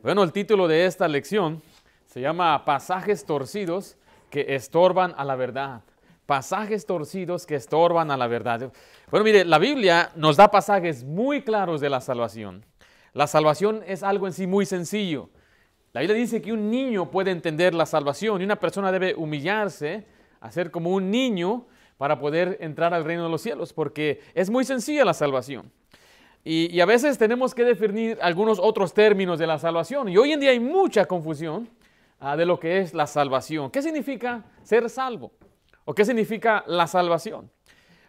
Bueno, el título de esta lección se llama Pasajes torcidos que estorban a la verdad. Pasajes torcidos que estorban a la verdad. Bueno, mire, la Biblia nos da pasajes muy claros de la salvación. La salvación es algo en sí muy sencillo. La Biblia dice que un niño puede entender la salvación y una persona debe humillarse, hacer como un niño para poder entrar al reino de los cielos, porque es muy sencilla la salvación. Y, a veces tenemos que definir algunos otros términos de la salvación. Y hoy en día hay mucha confusión ah, de lo que es la salvación. ¿Qué significa ser salvo? ¿O qué significa la salvación?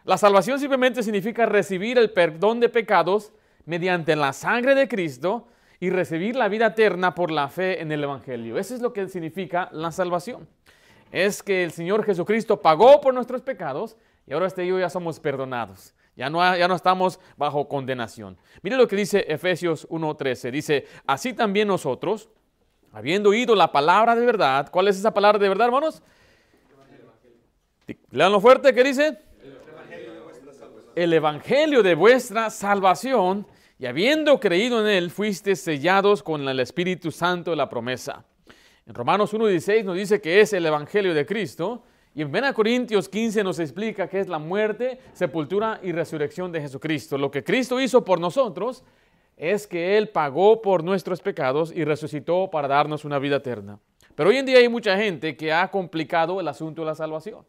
La salvación simplemente significa recibir el perdón de pecados mediante la sangre de Cristo y recibir la vida eterna por la fe en el Evangelio. Eso es lo que significa la salvación. Es que el Señor Jesucristo pagó por nuestros pecados y ahora usted y yo ya somos perdonados. Ya no, ya no estamos bajo condenación. Mire lo que dice Efesios 1.13. Dice, así también nosotros, habiendo oído la palabra de verdad, ¿cuál es esa palabra de verdad, hermanos? Leanlo fuerte, ¿qué dice? El evangelio de vuestra salvación, y habiendo creído en él, fuiste sellados con el Espíritu Santo de la promesa. En Romanos 1.16 nos dice que es el evangelio de Cristo, y en 1 Corintios 15 nos explica qué es la muerte, sepultura y resurrección de Jesucristo. Lo que Cristo hizo por nosotros es que Él pagó por nuestros pecados y resucitó para darnos una vida eterna. Pero hoy en día hay mucha gente que ha complicado el asunto de la salvación.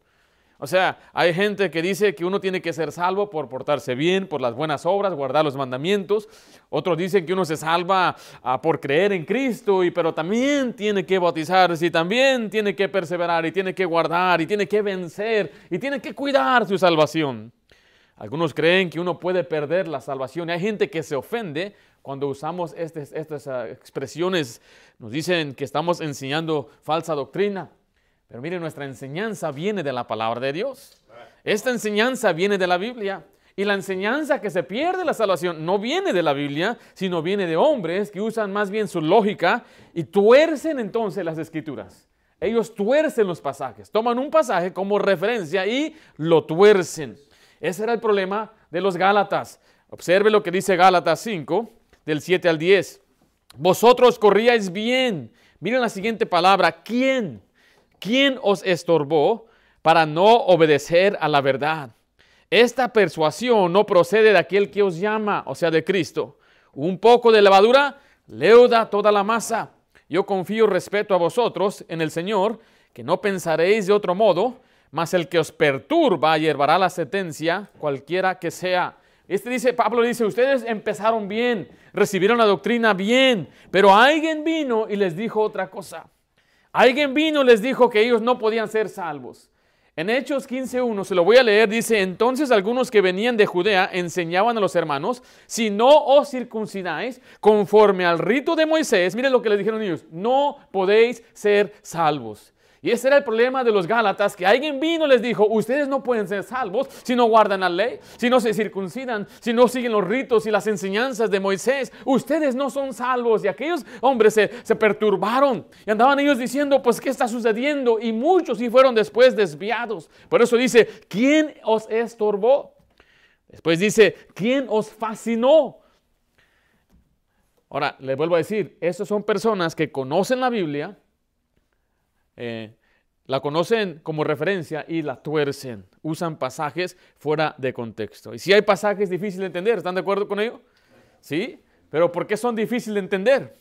O sea, hay gente que dice que uno tiene que ser salvo por portarse bien, por las buenas obras, guardar los mandamientos. Otros dicen que uno se salva ah, por creer en Cristo, y, pero también tiene que bautizarse, y también tiene que perseverar, y tiene que guardar, y tiene que vencer, y tiene que cuidar su salvación. Algunos creen que uno puede perder la salvación. Y hay gente que se ofende cuando usamos estas ah, expresiones. Nos dicen que estamos enseñando falsa doctrina. Pero mire, nuestra enseñanza viene de la palabra de Dios. Esta enseñanza viene de la Biblia. Y la enseñanza que se pierde la salvación no viene de la Biblia, sino viene de hombres que usan más bien su lógica y tuercen entonces las escrituras. Ellos tuercen los pasajes, toman un pasaje como referencia y lo tuercen. Ese era el problema de los Gálatas. Observe lo que dice Gálatas 5, del 7 al 10. Vosotros corríais bien. Miren la siguiente palabra, ¿quién? ¿Quién os estorbó para no obedecer a la verdad? Esta persuasión no procede de aquel que os llama, o sea, de Cristo. Un poco de levadura leuda toda la masa. Yo confío respeto a vosotros en el Señor, que no pensaréis de otro modo, mas el que os perturba llevará la sentencia, cualquiera que sea. Este dice, Pablo dice, ustedes empezaron bien, recibieron la doctrina bien, pero alguien vino y les dijo otra cosa. Alguien vino y les dijo que ellos no podían ser salvos. En Hechos 15.1, se lo voy a leer, dice, entonces algunos que venían de Judea enseñaban a los hermanos, si no os circuncidáis conforme al rito de Moisés, miren lo que les dijeron ellos, no podéis ser salvos. Y ese era el problema de los Gálatas, que alguien vino y les dijo, ustedes no pueden ser salvos si no guardan la ley, si no se circuncidan, si no siguen los ritos y las enseñanzas de Moisés. Ustedes no son salvos. Y aquellos hombres se, se perturbaron y andaban ellos diciendo, pues, ¿qué está sucediendo? Y muchos sí fueron después desviados. Por eso dice, ¿quién os estorbó? Después dice, ¿quién os fascinó? Ahora, les vuelvo a decir, esas son personas que conocen la Biblia, eh, la conocen como referencia y la tuercen. Usan pasajes fuera de contexto. Y si hay pasajes difíciles de entender, ¿están de acuerdo con ello? Sí, pero ¿por qué son difíciles de entender?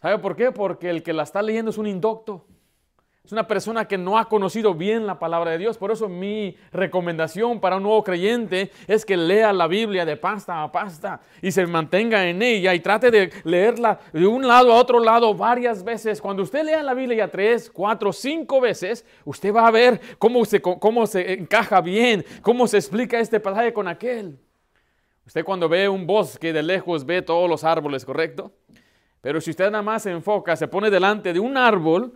¿Sabe por qué? Porque el que la está leyendo es un indocto. Es una persona que no ha conocido bien la palabra de Dios. Por eso mi recomendación para un nuevo creyente es que lea la Biblia de pasta a pasta y se mantenga en ella y trate de leerla de un lado a otro lado varias veces. Cuando usted lea la Biblia tres, cuatro, cinco veces, usted va a ver cómo se, cómo se encaja bien, cómo se explica este pasaje con aquel. Usted cuando ve un bosque de lejos ve todos los árboles, ¿correcto? Pero si usted nada más se enfoca, se pone delante de un árbol,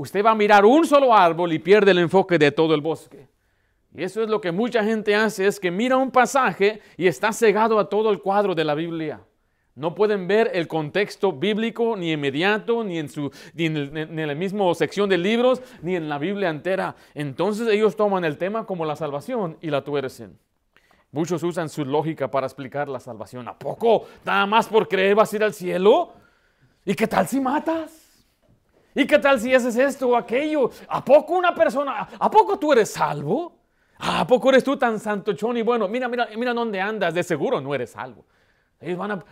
usted va a mirar un solo árbol y pierde el enfoque de todo el bosque. Y eso es lo que mucha gente hace, es que mira un pasaje y está cegado a todo el cuadro de la Biblia. No pueden ver el contexto bíblico ni inmediato, ni en, su, ni en, la misma sección de libros, ni en la Biblia entera. Entonces ellos toman el tema como la salvación y la tuercen. Muchos usan su lógica para explicar la salvación. ¿A poco? Nada más por creer vas a ir al cielo. ¿Y qué tal si matas? ¿Y qué tal si haces esto o aquello? ¿A poco una persona, a poco tú eres salvo? ¿A poco eres tú tan santochón y bueno? Mira, mira, mira dónde andas, de seguro no eres salvo. Ellos van a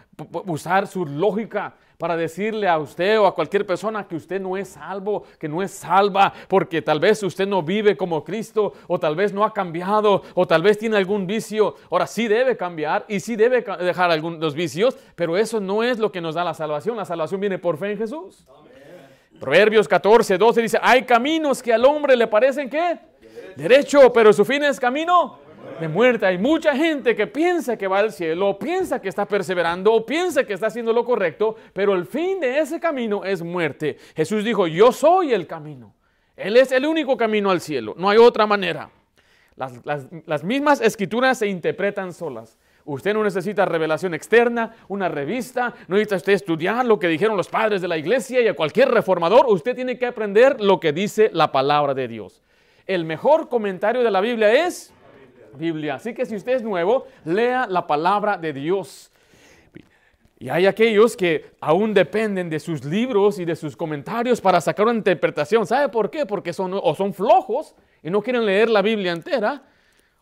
usar su lógica para decirle a usted o a cualquier persona que usted no es salvo, que no es salva, porque tal vez usted no vive como Cristo, o tal vez no ha cambiado, o tal vez tiene algún vicio. Ahora sí debe cambiar y sí debe dejar algunos vicios, pero eso no es lo que nos da la salvación. La salvación viene por fe en Jesús. Proverbios 14, 12 dice, hay caminos que al hombre le parecen que derecho, pero su fin es camino de muerte. Hay mucha gente que piensa que va al cielo, piensa que está perseverando, o piensa que está haciendo lo correcto, pero el fin de ese camino es muerte. Jesús dijo, yo soy el camino. Él es el único camino al cielo, no hay otra manera. Las, mismas escrituras se interpretan solas. Usted no necesita revelación externa, una revista, no necesita usted estudiar lo que dijeron los padres de la iglesia y a cualquier reformador. Usted tiene que aprender lo que dice la palabra de Dios. El mejor comentario de la Biblia es Biblia. Así que si usted es nuevo, lea la palabra de Dios. Y hay aquellos que aún dependen de sus libros y de sus comentarios para sacar una interpretación. ¿Sabe por qué? Porque son o son flojos y no quieren leer la Biblia entera,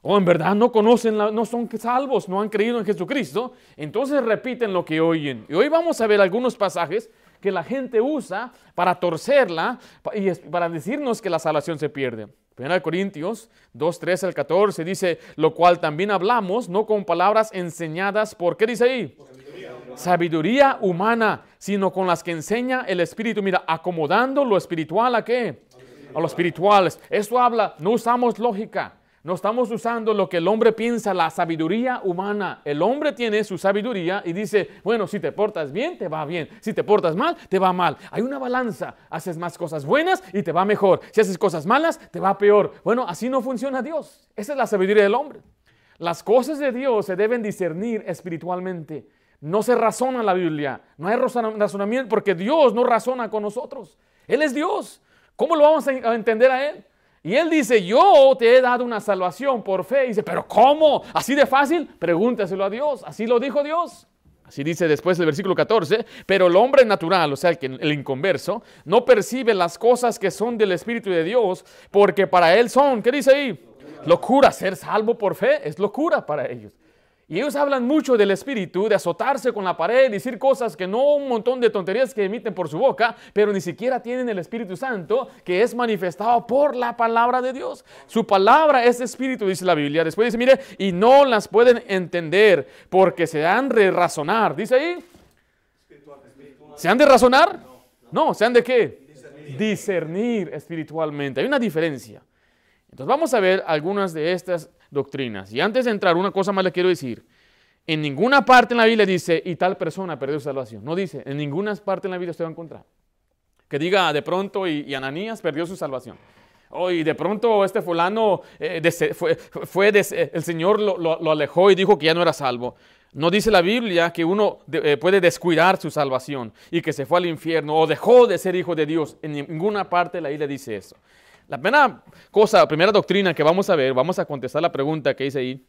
o en verdad no conocen, no son salvos, no han creído en Jesucristo. Entonces repiten lo que oyen. Y hoy vamos a ver algunos pasajes que la gente usa para torcerla y para decirnos que la salvación se pierde. 1 Corintios 2, 13 al 14 dice, lo cual también hablamos, no con palabras enseñadas por, ¿qué dice ahí? Sabiduría. humana, sino con las que enseña el Espíritu. Mira, acomodando lo espiritual a qué? A lo espiritual. Esto habla, no usamos lógica. No estamos usando lo que el hombre piensa, la sabiduría humana. El hombre tiene su sabiduría y dice, bueno, si te portas bien, te va bien. Si te portas mal, te va mal. Hay una balanza. Haces más cosas buenas y te va mejor. Si haces cosas malas, te va peor. Bueno, así no funciona Dios. Esa es la sabiduría del hombre. Las cosas de Dios se deben discernir espiritualmente. No se razona la Biblia. No hay razonamiento porque Dios no razona con nosotros. Él es Dios. ¿Cómo lo vamos a entender a Él? Y él dice, yo te he dado una salvación por fe. Y dice, pero ¿cómo? ¿Así de fácil? Pregúntaselo a Dios. Así lo dijo Dios. Así dice después el versículo 14, pero el hombre natural, o sea, el, el inconverso, no percibe las cosas que son del Espíritu de Dios, porque para él son, ¿qué dice ahí? Locura, ser salvo por fe es locura para ellos. Y ellos hablan mucho del espíritu, de azotarse con la pared, decir cosas que no un montón de tonterías que emiten por su boca, pero ni siquiera tienen el Espíritu Santo que es manifestado por la palabra de Dios. Su palabra es espíritu, dice la Biblia. Después dice, mire, y no las pueden entender porque se han de razonar. Dice ahí, ¿se han de razonar? No, ¿se han de qué? Discernir espiritualmente. Hay una diferencia. Entonces vamos a ver algunas de estas doctrinas. Y antes de entrar, una cosa más le quiero decir. En ninguna parte en la Biblia dice, y tal persona perdió su salvación. No dice, en ninguna parte en la Biblia usted va a encontrar. Que diga, de pronto, y, Ananías perdió su salvación. Oh, y de pronto este fulano, eh, fue, fue el Señor lo, alejó y dijo que ya no era salvo. No dice la Biblia que uno eh, puede descuidar su salvación y que se fue al infierno o dejó de ser hijo de Dios. En ninguna parte de la Biblia dice eso. La primera cosa, la primera doctrina que vamos a ver, vamos a contestar la pregunta que dice ahí.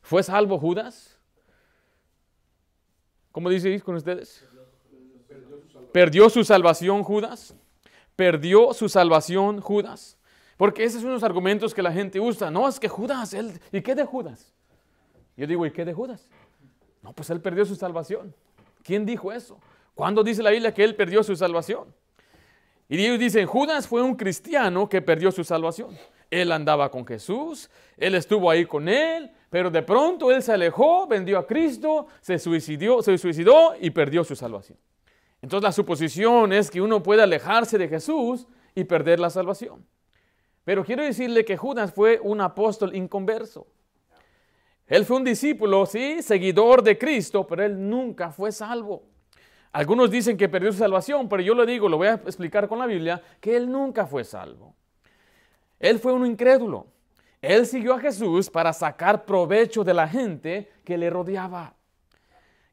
¿Fue salvo Judas? ¿Cómo dice con ustedes? ¿Perdió su salvación Judas? ¿Perdió su salvación Judas? Porque esos son los argumentos que la gente usa. No, es que Judas, él, ¿y qué de Judas? Yo digo, ¿y qué de Judas? No, pues él perdió su salvación. ¿Quién dijo eso? ¿Cuándo dice la Biblia que él perdió su salvación? Y ellos dicen, Judas fue un cristiano que perdió su salvación. Él andaba con Jesús, él estuvo ahí con él, pero de pronto él se alejó, vendió a Cristo, se suicidó, se suicidó y perdió su salvación. Entonces la suposición es que uno puede alejarse de Jesús y perder la salvación. Pero quiero decirle que Judas fue un apóstol inconverso. Él fue un discípulo, sí, seguidor de Cristo, pero él nunca fue salvo. Algunos dicen que perdió su salvación, pero yo le digo, lo voy a explicar con la Biblia, que él nunca fue salvo. Él fue un incrédulo. Él siguió a Jesús para sacar provecho de la gente que le rodeaba.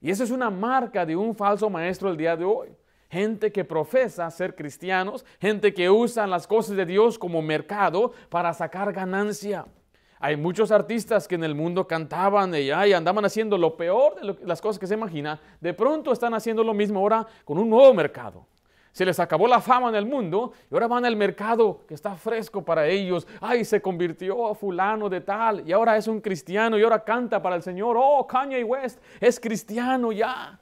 Y esa es una marca de un falso maestro el día de hoy. Gente que profesa ser cristianos, gente que usa las cosas de Dios como mercado para sacar ganancia. Hay muchos artistas que en el mundo cantaban y, ay, andaban haciendo lo peor de las cosas que se imagina. De pronto están haciendo lo mismo ahora con un nuevo mercado. Se les acabó la fama en el mundo y ahora van al mercado que está fresco para ellos. Ay, se convirtió a fulano de tal y ahora es un cristiano y ahora canta para el Señor. Oh, Kanye West es cristiano ya.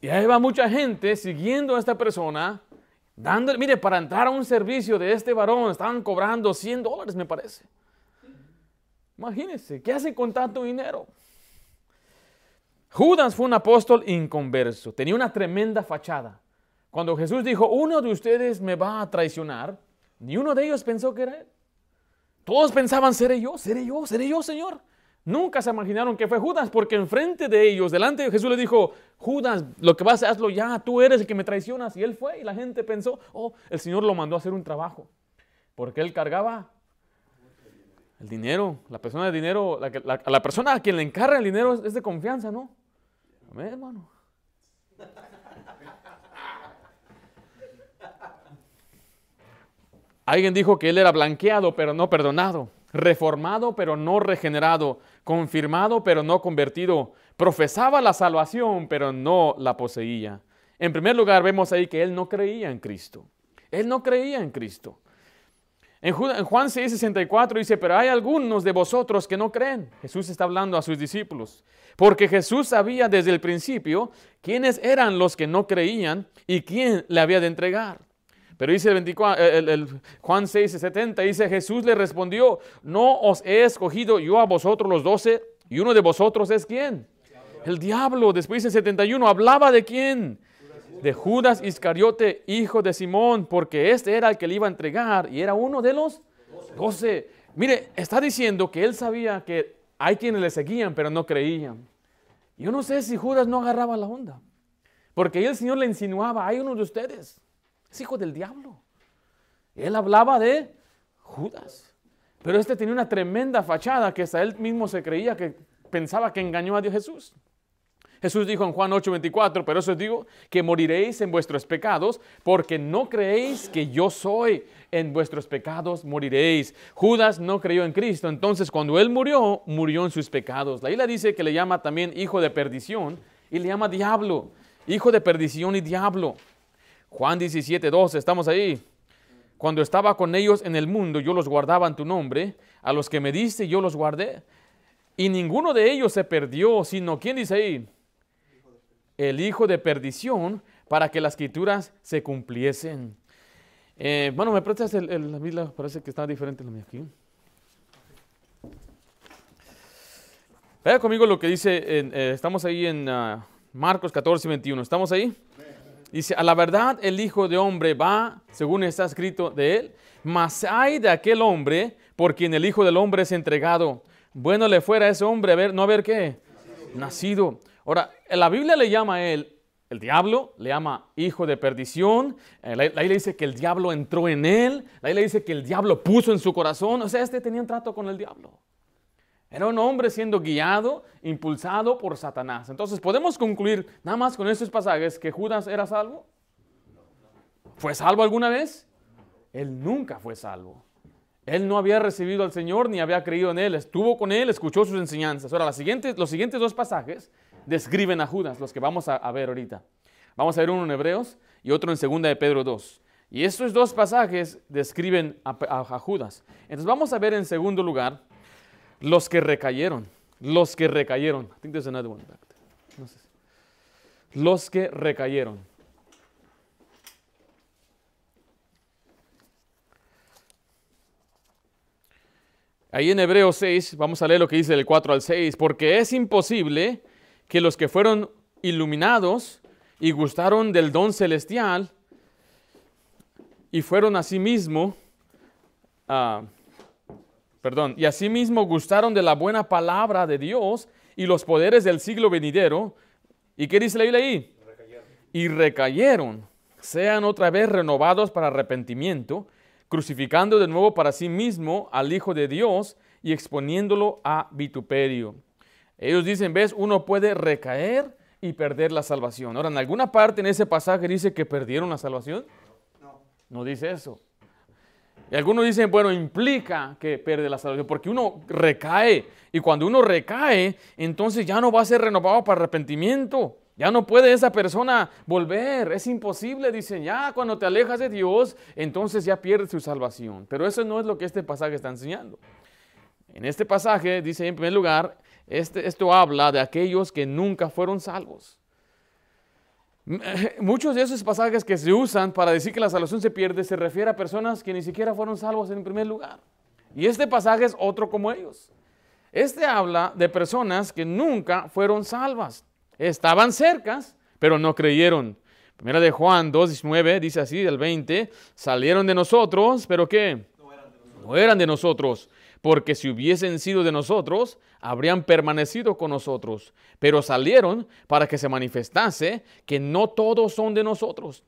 Y ahí va mucha gente siguiendo a esta persona, dándole, mire, para entrar a un servicio de este varón, estaban cobrando 100 dólares, me parece. Imagínense, ¿qué hace con tanto dinero? Judas fue un apóstol inconverso, tenía una tremenda fachada. Cuando Jesús dijo, uno de ustedes me va a traicionar, ni uno de ellos pensó que era él. Todos pensaban, seré yo, seré yo, seré yo, Señor. Nunca se imaginaron que fue Judas, porque enfrente de ellos, delante de Jesús le dijo, Judas, lo que vas a hazlo ya, tú eres el que me traicionas. Y él fue y la gente pensó, oh, el Señor lo mandó a hacer un trabajo, porque él cargaba el dinero, la persona de dinero, la, la persona a quien le encarga el dinero es de confianza, ¿no? hermano. Alguien dijo que él era blanqueado, pero no perdonado, reformado, pero no regenerado, confirmado, pero no convertido, profesaba la salvación, pero no la poseía. En primer lugar, vemos ahí que él no creía en Cristo. Él no creía en Cristo. En Juan 6, 64 dice, pero hay algunos de vosotros que no creen. Jesús está hablando a sus discípulos. Porque Jesús sabía desde el principio quiénes eran los que no creían y quién le había de entregar. Pero dice el, 24, el, Juan 6, 70, dice, Jesús le respondió, no os he escogido yo a vosotros los doce, y uno de vosotros es quién? El diablo. Después dice 71, hablaba de quién? De Judas Iscariote, hijo de Simón, porque este era el que le iba a entregar y era uno de los doce. Mire, está diciendo que él sabía que hay quienes le seguían, pero no creían. Yo no sé si Judas no agarraba la onda. Porque el Señor le insinuaba, hay uno de ustedes, hijo del diablo. Él hablaba de Judas. Pero este tenía una tremenda fachada que hasta él mismo se creía que pensaba que engañó a Dios Jesús. Jesús dijo en Juan 8:24, pero eso os digo que moriréis en vuestros pecados porque no creéis que yo soy en vuestros pecados moriréis. Judas no creyó en Cristo, entonces cuando él murió, murió en sus pecados. La isla dice que le llama también hijo de perdición y le llama diablo, hijo de perdición y diablo. Juan 17, 12, estamos ahí. Cuando estaba con ellos en el mundo, yo los guardaba en tu nombre, a los que me diste yo los guardé. Y ninguno de ellos se perdió, sino, ¿quién dice ahí? El hijo de perdición, para que las escrituras se cumpliesen. Eh, bueno, ¿me prestas el, la Biblia? Parece que está diferente la mía aquí. Vea conmigo lo que dice, eh, estamos ahí en uh, Marcos 14, 21. ¿Estamos ahí? Dice, a la verdad el Hijo de Hombre va, según está escrito de él, mas hay de aquel hombre por quien el Hijo del Hombre es entregado. Bueno le fuera a ese hombre a ver, no haber qué, nacido. Ahora, la Biblia le llama a él el diablo le llama hijo de perdición. Eh, la, le dice que el diablo entró en él. La le dice que el diablo puso en su corazón. O sea, este tenía un trato con el diablo. Era un hombre siendo guiado, impulsado por Satanás. Entonces, podemos concluir nada más con estos pasajes que Judas era salvo. ¿Fue salvo alguna vez? Él nunca fue salvo. Él no había recibido al Señor ni había creído en Él. Estuvo con Él, escuchó sus enseñanzas. Ahora, los siguientes dos pasajes describen a Judas, los que vamos a, ver ahorita. Vamos a ver uno en Hebreos y otro en Segunda de Pedro 2. Y estos dos pasajes describen a, Judas. Entonces vamos a ver en segundo lugar los que recayeron. Los que recayeron. I think there's another one back there. Los que recayeron. Ahí en Hebreos 6, vamos a leer lo que dice del 4 al 6, porque es imposible que los que fueron iluminados y gustaron del don celestial y fueron asimismo, uh, perdón, y asimismo gustaron de la buena palabra de Dios y los poderes del siglo venidero. ¿Y qué dice la Biblia ahí? Y recayeron, sean otra vez renovados para arrepentimiento, crucificando de nuevo para sí mismo al Hijo de Dios y exponiéndolo a vituperio. Ellos dicen, ves, uno puede recaer y perder la salvación. Ahora, en alguna parte en ese pasaje dice que perdieron la salvación. No. No dice eso. Y algunos dicen, bueno, implica que pierde la salvación, porque uno recae. Y cuando uno recae, entonces ya no va a ser renovado para arrepentimiento. Ya no puede esa persona volver. Es imposible, dicen, ya cuando te alejas de Dios, entonces ya pierdes su salvación. Pero eso no es lo que este pasaje está enseñando. En este pasaje dice en primer lugar, este, esto habla de aquellos que nunca fueron salvos. Muchos de esos pasajes que se usan para decir que la salvación se pierde se refiere a personas que ni siquiera fueron salvos en primer lugar. Y este pasaje es otro como ellos. Este habla de personas que nunca fueron salvas. Estaban cercas, pero no creyeron. Primera de Juan 2.19 dice así, del 20, salieron de nosotros, pero ¿qué? No eran de nosotros porque si hubiesen sido de nosotros, habrían permanecido con nosotros, pero salieron para que se manifestase que no todos son de nosotros.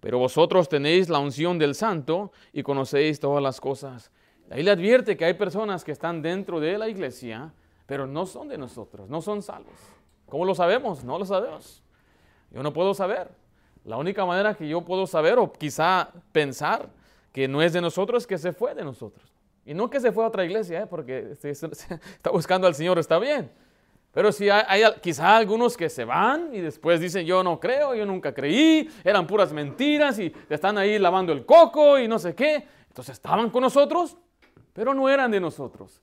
Pero vosotros tenéis la unción del santo y conocéis todas las cosas. Ahí le advierte que hay personas que están dentro de la iglesia, pero no son de nosotros, no son salvos. ¿Cómo lo sabemos? No lo sabemos. Yo no puedo saber. La única manera que yo puedo saber o quizá pensar que no es de nosotros es que se fue de nosotros. Y no que se fue a otra iglesia, ¿eh? porque está buscando al Señor, está bien. Pero si hay, hay, quizá algunos que se van y después dicen, yo no creo, yo nunca creí, eran puras mentiras y están ahí lavando el coco y no sé qué. Entonces estaban con nosotros, pero no eran de nosotros.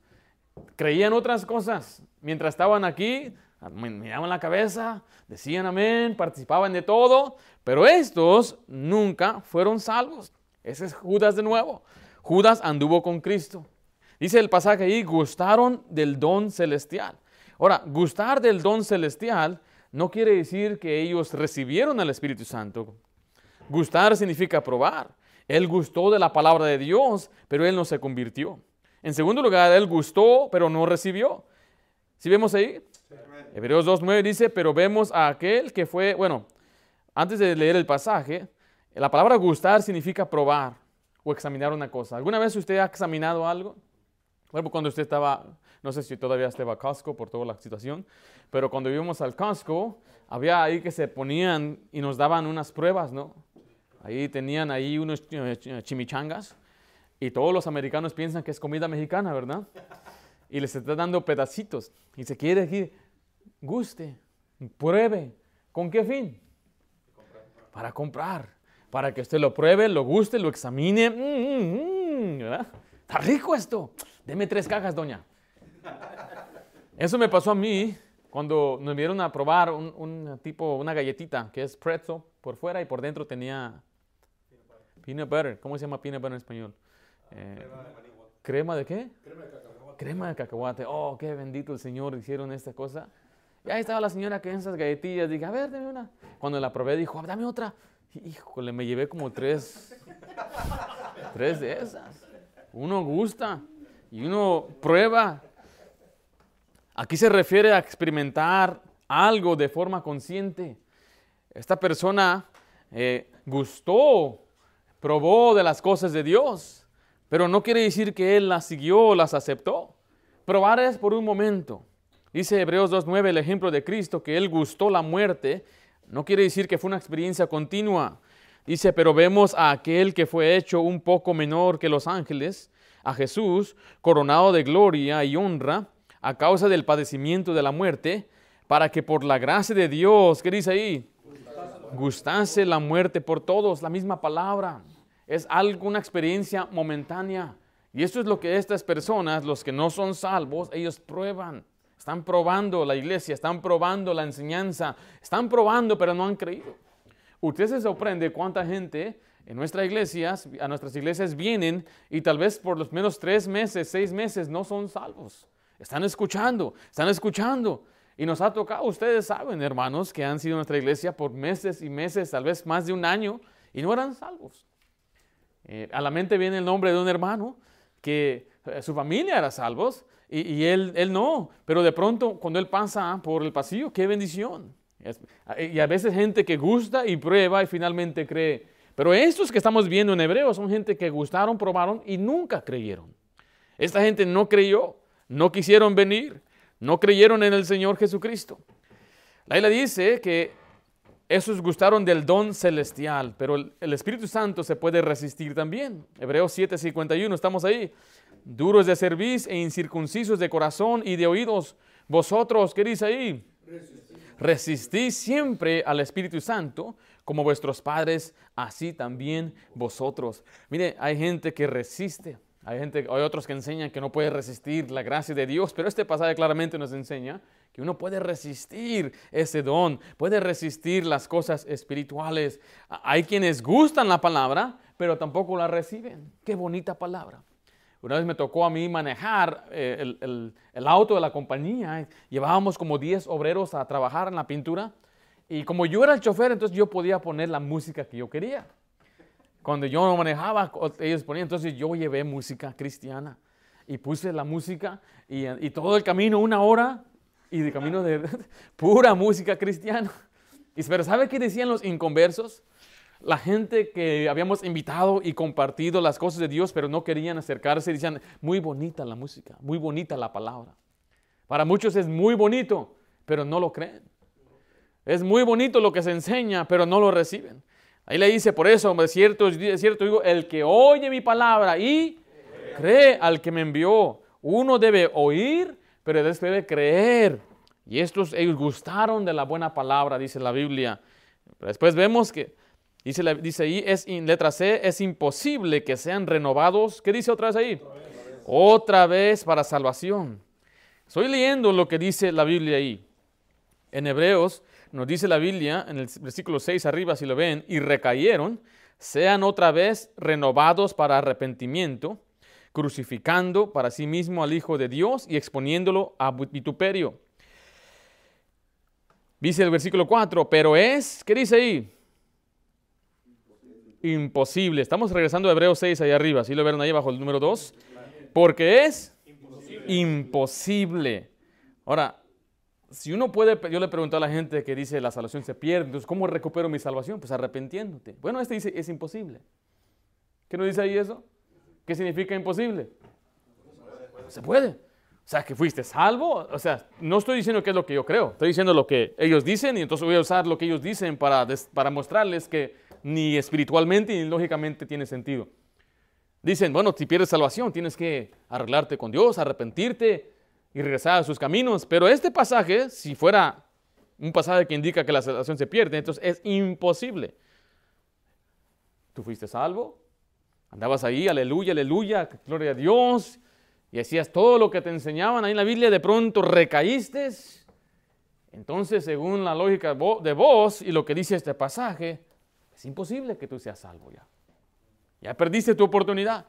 Creían otras cosas. Mientras estaban aquí, miraban la cabeza, decían amén, participaban de todo, pero estos nunca fueron salvos. Ese es Judas de nuevo. Judas anduvo con Cristo. Dice el pasaje ahí, gustaron del don celestial. Ahora, gustar del don celestial no quiere decir que ellos recibieron al Espíritu Santo. Gustar significa probar. Él gustó de la palabra de Dios, pero él no se convirtió. En segundo lugar, él gustó, pero no recibió. ¿Sí vemos ahí? Hebreos 2.9 dice, pero vemos a aquel que fue, bueno, antes de leer el pasaje, la palabra gustar significa probar o examinar una cosa. ¿Alguna vez usted ha examinado algo? Bueno, cuando usted estaba, no sé si todavía estaba a Costco por toda la situación, pero cuando íbamos al Costco, había ahí que se ponían y nos daban unas pruebas, ¿no? Ahí tenían ahí unos chimichangas y todos los americanos piensan que es comida mexicana, ¿verdad? Y les está dando pedacitos y se quiere decir, guste, pruebe. ¿Con qué fin? Para comprar para que usted lo pruebe, lo guste, lo examine. Mm, mm, mm, Está rico esto. Deme tres cajas, doña. Eso me pasó a mí cuando nos dieron a probar un, tipo, una galletita que es pretzel por fuera y por dentro tenía peanut butter. ¿Cómo se llama peanut butter en español? Eh, ¿Crema de qué? Crema de cacahuate. Crema de cacahuate. Oh, qué bendito el Señor hicieron esta cosa. Y ahí estaba la señora que en esas galletillas. Dije, a ver, dame una. Cuando la probé, dijo, dame otra. Híjole, me llevé como tres, tres de esas. Uno gusta y uno prueba. Aquí se refiere a experimentar algo de forma consciente. Esta persona eh, gustó, probó de las cosas de Dios, pero no quiere decir que él las siguió las aceptó. Probar es por un momento. Dice Hebreos 2.9 el ejemplo de Cristo, que él gustó la muerte no quiere decir que fue una experiencia continua. Dice, pero vemos a aquel que fue hecho un poco menor que los ángeles, a Jesús, coronado de gloria y honra a causa del padecimiento de la muerte, para que por la gracia de Dios, ¿qué dice ahí? Gustase la muerte por todos, la misma palabra. Es alguna experiencia momentánea. Y esto es lo que estas personas, los que no son salvos, ellos prueban. Están probando la iglesia, están probando la enseñanza, están probando, pero no han creído. Usted se sorprende cuánta gente en nuestras iglesias, a nuestras iglesias vienen y tal vez por los menos tres meses, seis meses no son salvos. Están escuchando, están escuchando. Y nos ha tocado, ustedes saben, hermanos, que han sido en nuestra iglesia por meses y meses, tal vez más de un año, y no eran salvos. Eh, a la mente viene el nombre de un hermano que eh, su familia era salvos, y, él, no, pero de pronto cuando él pasa por el pasillo, qué bendición. Y a veces gente que gusta y prueba y finalmente cree. Pero estos que estamos viendo en hebreo son gente que gustaron, probaron y nunca creyeron. Esta gente no creyó, no quisieron venir, no creyeron en el Señor Jesucristo. La dice que esos gustaron del don celestial, pero el Espíritu Santo se puede resistir también. Hebreos 7:51, estamos ahí. Duros de cerviz e incircuncisos de corazón y de oídos. Vosotros, ¿qué dice ahí? Resistís siempre al Espíritu Santo, como vuestros padres, así también vosotros. Mire, hay gente que resiste. Hay, gente, hay otros que enseñan que no puede resistir la gracia de Dios, pero este pasaje claramente nos enseña que uno puede resistir ese don, puede resistir las cosas espirituales. Hay quienes gustan la palabra, pero tampoco la reciben. Qué bonita palabra. Una vez me tocó a mí manejar eh, el, el, auto de la compañía. Llevábamos como 10 obreros a trabajar en la pintura. Y como yo era el chofer, entonces yo podía poner la música que yo quería. Cuando yo manejaba, ellos ponían, entonces yo llevé música cristiana. Y puse la música y, y todo el camino, una hora, y de camino de pura música cristiana. Pero ¿sabe qué decían los inconversos? La gente que habíamos invitado y compartido las cosas de Dios, pero no querían acercarse, decían, muy bonita la música, muy bonita la palabra. Para muchos es muy bonito, pero no lo creen. Es muy bonito lo que se enseña, pero no lo reciben. Ahí le dice, por eso, es cierto, digo, el que oye mi palabra y cree al que me envió. Uno debe oír, pero después debe creer. Y estos, ellos gustaron de la buena palabra, dice la Biblia. Después vemos que Dice, dice ahí, es, en letra C, es imposible que sean renovados. ¿Qué dice otra vez ahí? Otra vez, para salvación. Estoy leyendo lo que dice la Biblia ahí. En Hebreos nos dice la Biblia, en el versículo 6 arriba, si lo ven, y recayeron, sean otra vez renovados para arrepentimiento, crucificando para sí mismo al Hijo de Dios y exponiéndolo a vituperio. Dice el versículo 4, pero es, ¿qué dice ahí? Imposible. Estamos regresando a Hebreos 6 ahí arriba, si lo ven ahí bajo el número 2? Porque es imposible. Ahora, si uno puede, yo le pregunto a la gente que dice la salvación se pierde, entonces ¿cómo recupero mi salvación? Pues arrepentiéndote. Bueno, este dice es imposible. ¿Qué nos dice ahí eso? ¿Qué significa imposible? Se puede. O sea, que fuiste salvo. O sea, no estoy diciendo que es lo que yo creo. Estoy diciendo lo que ellos dicen y entonces voy a usar lo que ellos dicen para, para mostrarles que ni espiritualmente ni lógicamente tiene sentido. Dicen, bueno, si pierdes salvación, tienes que arreglarte con Dios, arrepentirte y regresar a sus caminos. Pero este pasaje, si fuera un pasaje que indica que la salvación se pierde, entonces es imposible. Tú fuiste salvo, andabas ahí, aleluya, aleluya, gloria a Dios, y hacías todo lo que te enseñaban ahí en la Biblia, de pronto recaíste. Entonces, según la lógica de vos y lo que dice este pasaje, imposible que tú seas salvo ya. Ya perdiste tu oportunidad.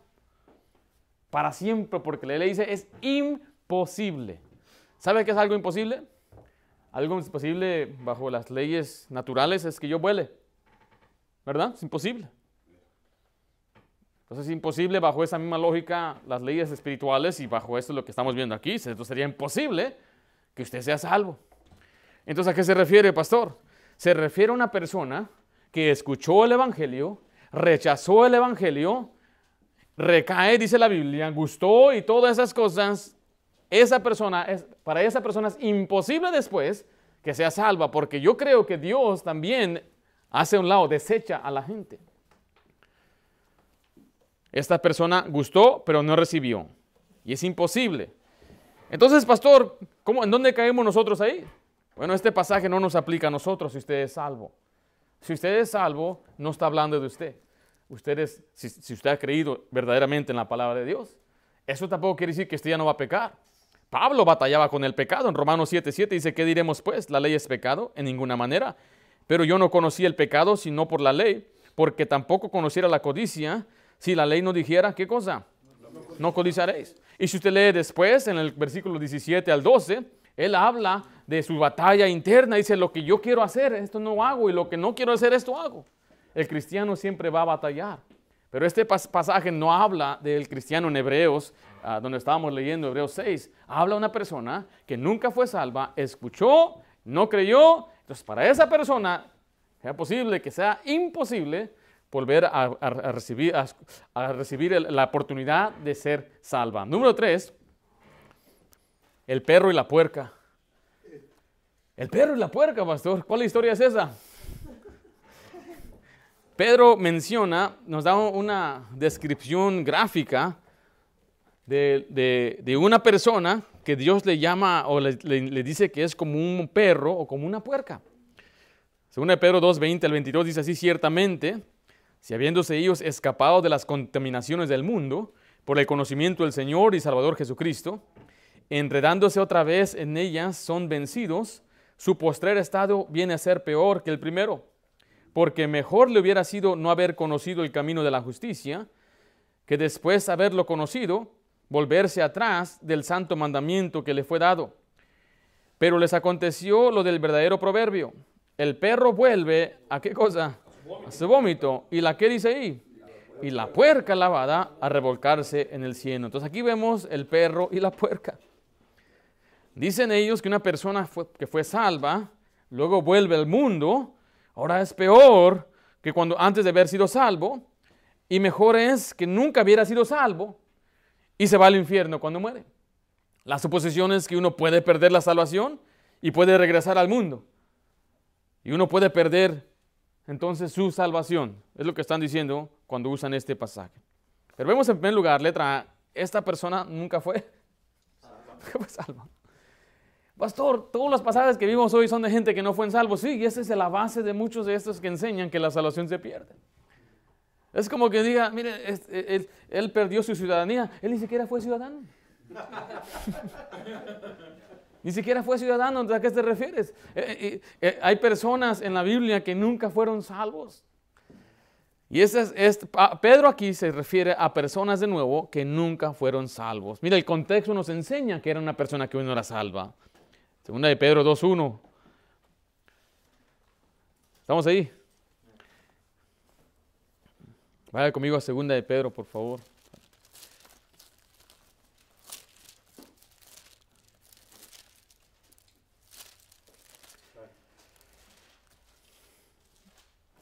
Para siempre, porque la ley dice es imposible. ¿Sabe qué es algo imposible? Algo imposible bajo las leyes naturales es que yo vuele. ¿Verdad? Es imposible. Entonces es imposible bajo esa misma lógica las leyes espirituales y bajo esto lo que estamos viendo aquí. Entonces sería imposible que usted sea salvo. Entonces, ¿a qué se refiere, pastor? Se refiere a una persona que escuchó el Evangelio, rechazó el Evangelio, recae, dice la Biblia, gustó y todas esas cosas, esa persona es, para esa persona es imposible después que sea salva, porque yo creo que Dios también hace un lado, desecha a la gente. Esta persona gustó, pero no recibió. Y es imposible. Entonces, pastor, ¿cómo, ¿en dónde caemos nosotros ahí? Bueno, este pasaje no nos aplica a nosotros si usted es salvo. Si usted es salvo, no está hablando de usted. Usted si, usted ha creído verdaderamente en la palabra de Dios, eso tampoco quiere decir que usted ya no va a pecar. Pablo batallaba con el pecado. En Romanos 7:7 dice, ¿qué diremos pues? ¿La ley es pecado? En ninguna manera. Pero yo no conocí el pecado sino por la ley, porque tampoco conociera la codicia si la ley no dijera, ¿qué cosa? No codiciaréis. Y si usted lee después, en el versículo 17 al 12, él habla de su batalla interna. Dice, lo que yo quiero hacer, esto no hago, y lo que no quiero hacer, esto hago. El cristiano siempre va a batallar. Pero este pasaje no habla del cristiano en Hebreos, ah, donde estábamos leyendo Hebreos 6. Habla una persona que nunca fue salva, escuchó, no creyó. Entonces, para esa persona, sea posible que sea imposible volver a, recibir, a recibir la oportunidad de ser salva. Número 3, el perro y la puerca. El perro y la puerca, pastor. ¿Cuál historia es esa? Pedro menciona, nos da una descripción gráfica de, una persona que Dios le llama o le, dice que es como un perro o como una puerca. Según Pedro 2, 20 al 22 dice así, ciertamente, si habiéndose ellos escapado de las contaminaciones del mundo por el conocimiento del Señor y Salvador Jesucristo, enredándose otra vez en ellas, son vencidos, su postrer estado viene a ser peor que el primero porque mejor le hubiera sido no haber conocido el camino de la justicia, que después haberlo conocido, volverse atrás del santo mandamiento que le fue dado. Pero les aconteció lo del verdadero proverbio. El perro vuelve a qué cosa? A su vómito. ¿Y la qué dice ahí? Y la puerca lavada a revolcarse en el cielo. Entonces aquí vemos el perro y la puerca. Dicen ellos que una persona que fue salva, luego vuelve al mundo Ahora es peor que cuando antes de haber sido salvo y mejor es que nunca hubiera sido salvo y se va al infierno cuando muere. La suposición es que uno puede perder la salvación y puede regresar al mundo. Y uno puede perder entonces su salvación. Es lo que están diciendo cuando usan este pasaje. Pero vemos en primer lugar, letra A, esta persona nunca fue, nunca fue salva. Pastor, todos los pasajes que vimos hoy son de gente que no fue en salvo. Sí, y esa es la base de muchos de estos que enseñan que la salvación se pierde. Es como que diga, mire, él, perdió su ciudadanía. Él ni siquiera fue ciudadano. ni siquiera fue ciudadano. ¿A qué te refieres? Eh, eh, hay personas en la Biblia que nunca fueron salvos. Y ese es, Pedro aquí se refiere a personas de nuevo que nunca fueron salvos. Mira, el contexto nos enseña que era una persona que hoy no era salva. Segunda de Pedro 2.1. ¿Estamos ahí? Vaya conmigo a segunda de Pedro, por favor.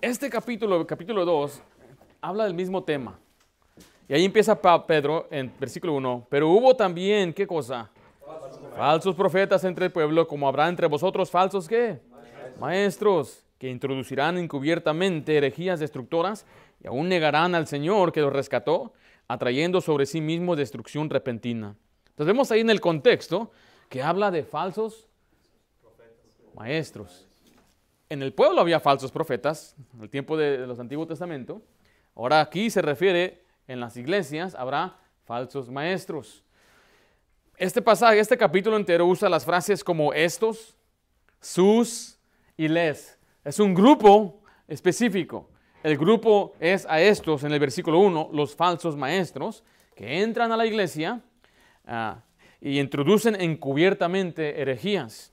Este capítulo, capítulo 2, habla del mismo tema. Y ahí empieza Pedro en versículo 1. Pero hubo también, ¿qué cosa? Falsos profetas entre el pueblo, como habrá entre vosotros falsos qué? Maestros, que introducirán encubiertamente herejías destructoras y aún negarán al Señor que los rescató, atrayendo sobre sí mismo destrucción repentina. Entonces vemos ahí en el contexto que habla de falsos maestros. En el pueblo había falsos profetas, en el tiempo de los Antiguo Testamento. Ahora aquí se refiere, en las iglesias habrá falsos maestros. Este pasaje, este capítulo entero usa las frases como estos, sus y les. Es un grupo específico. El grupo es a estos, en el versículo 1, los falsos maestros que entran a la iglesia uh, y introducen encubiertamente herejías.